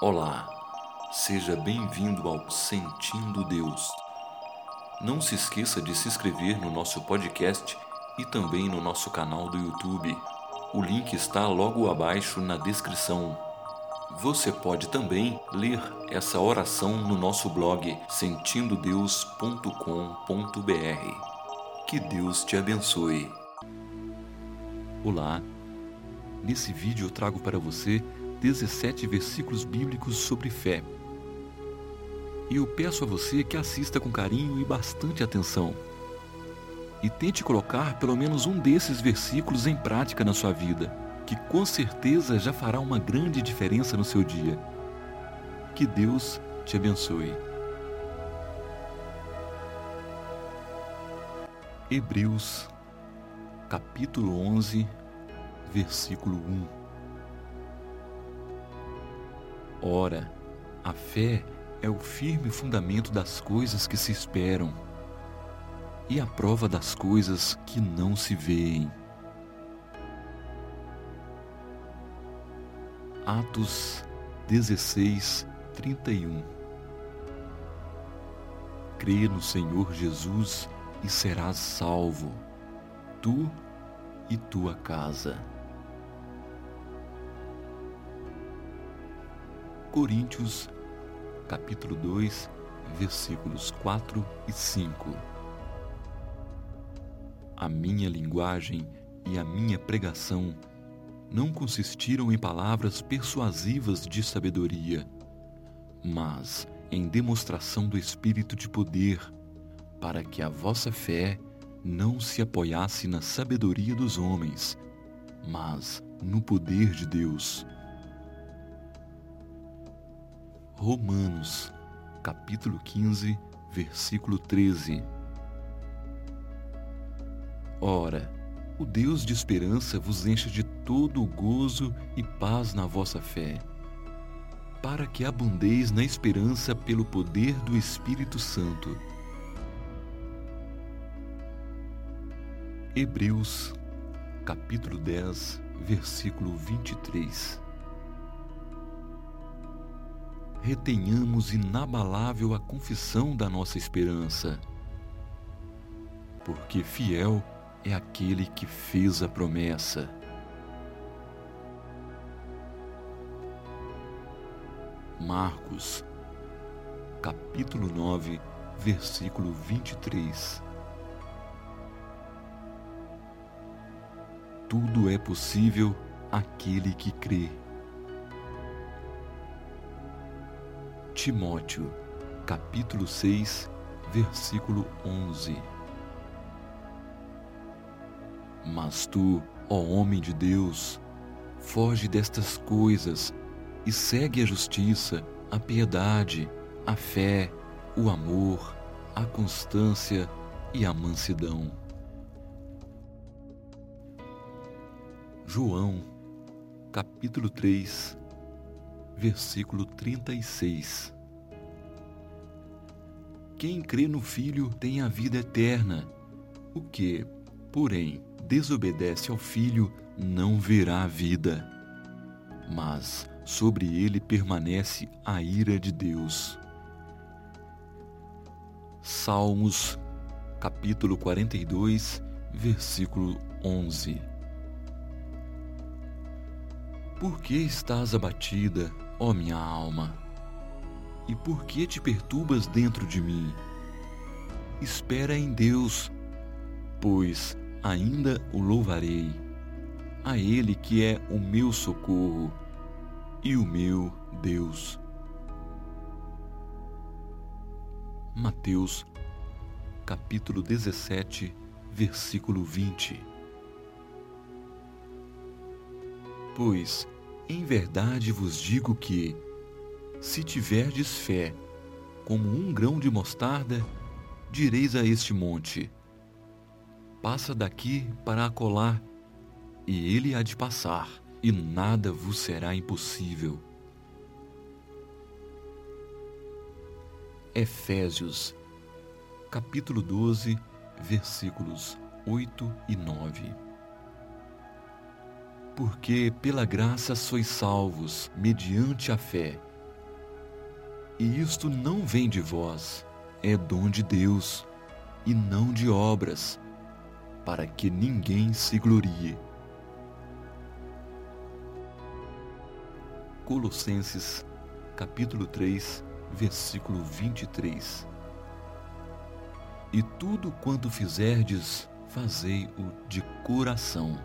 Olá, seja bem-vindo ao Sentindo Deus. Não se esqueça de se inscrever no nosso podcast e também no nosso canal do YouTube. O link está logo abaixo na descrição. Você pode também ler essa oração no nosso blog sentindo-deus.com.br. Que Deus te abençoe. Olá! Nesse vídeo eu trago para você 17 versículos bíblicos sobre fé. E eu peço a você que assista com carinho e bastante atenção. E tente colocar pelo menos um desses versículos em prática na sua vida, que com certeza já fará uma grande diferença no seu dia. Que Deus te abençoe. Hebreus, capítulo 11, versículo 1. Ora, a fé é o firme fundamento das coisas que se esperam e a prova das coisas que não se veem. Atos 16, 31 Crê no Senhor Jesus e serás salvo, tu e tua casa. Coríntios, capítulo 2, versículos 4 e 5. A minha linguagem e a minha pregação não consistiram em palavras persuasivas de sabedoria, mas em demonstração do Espírito de poder, para que a vossa fé não se apoiasse na sabedoria dos homens, mas no poder de Deus. Romanos, capítulo 15, versículo 13. Ora, o Deus de esperança vos encha de todo o gozo e paz na vossa fé, para que abundeis na esperança pelo poder do Espírito Santo. Hebreus, capítulo 10, versículo 23 retenhamos inabalável a confissão da nossa esperança. Porque fiel é aquele que fez a promessa. Marcos, capítulo 9, versículo 23. Tudo é possível àquele que crê. Timóteo, capítulo 6, versículo 11. Mas tu, ó homem de Deus, foge destas coisas e segue a justiça, a piedade, a fé, o amor, a constância e a mansidão. João, capítulo 3, versículo 36. Quem crê no Filho tem a vida eterna. O que, porém, desobedece ao Filho não verá a vida, mas sobre ele permanece a ira de Deus. Salmos, capítulo 42, versículo 11. Por que estás abatida, ó minha alma? E por que te perturbas dentro de mim? Espera em Deus, pois ainda o louvarei, a Ele que é o meu socorro e o meu Deus. Mateus, capítulo 17, versículo 20. Pois em verdade vos digo que, se tiverdes fé, como um grão de mostarda, direis a este monte: Passa daqui para acolá, e ele há de passar, e nada vos será impossível. Efésios, capítulo 12, versículos 8 e 9 porque pela graça sois salvos, mediante a fé. E isto não vem de vós, é dom de Deus, e não de obras, para que ninguém se glorie. Colossenses, capítulo 3, versículo 23. E tudo quanto fizerdes, fazei-o de coração,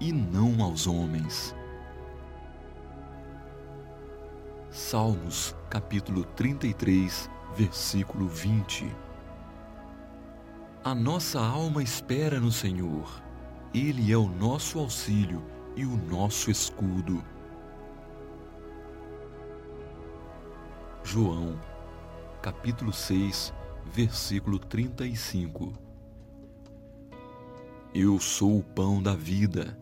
e não aos homens. Salmos, capítulo 33, versículo 20. A nossa alma espera no Senhor. Ele é o nosso auxílio e o nosso escudo. João, capítulo 6, versículo 35. Eu sou o pão da vida.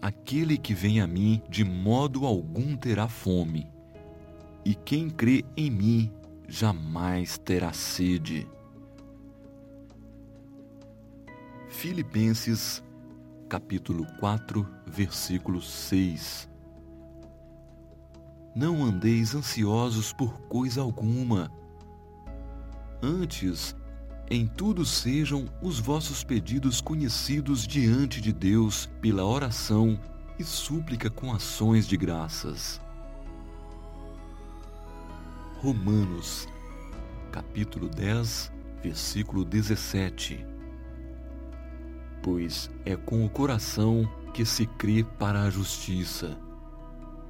Aquele que vem a mim de modo algum terá fome, e quem crê em mim jamais terá sede. Filipenses, capítulo 4, versículo 6. Não andeis ansiosos por coisa alguma. Antes, em tudo sejam os vossos pedidos conhecidos diante de Deus pela oração e súplica com ações de graças. Romanos, capítulo 10, versículo 17. Pois é com o coração que se crê para a justiça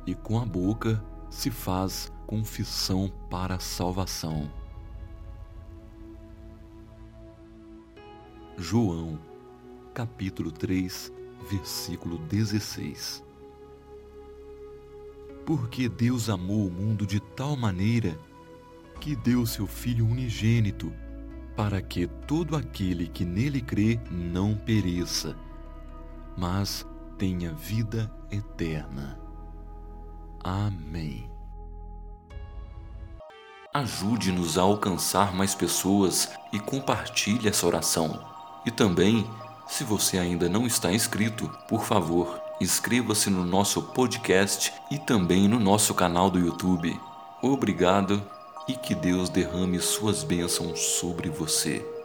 e com a boca se faz confissão para a salvação. João, capítulo 3, versículo 16. Porque Deus amou o mundo de tal maneira que deu seu Filho unigênito, para que todo aquele que nele crê não pereça, mas tenha vida eterna. Amém. Ajude-nos a alcançar mais pessoas e compartilhe essa oração. E também, se você ainda não está inscrito, por favor, inscreva-se no nosso podcast e também no nosso canal do YouTube. Obrigado e que Deus derrame suas bênçãos sobre você.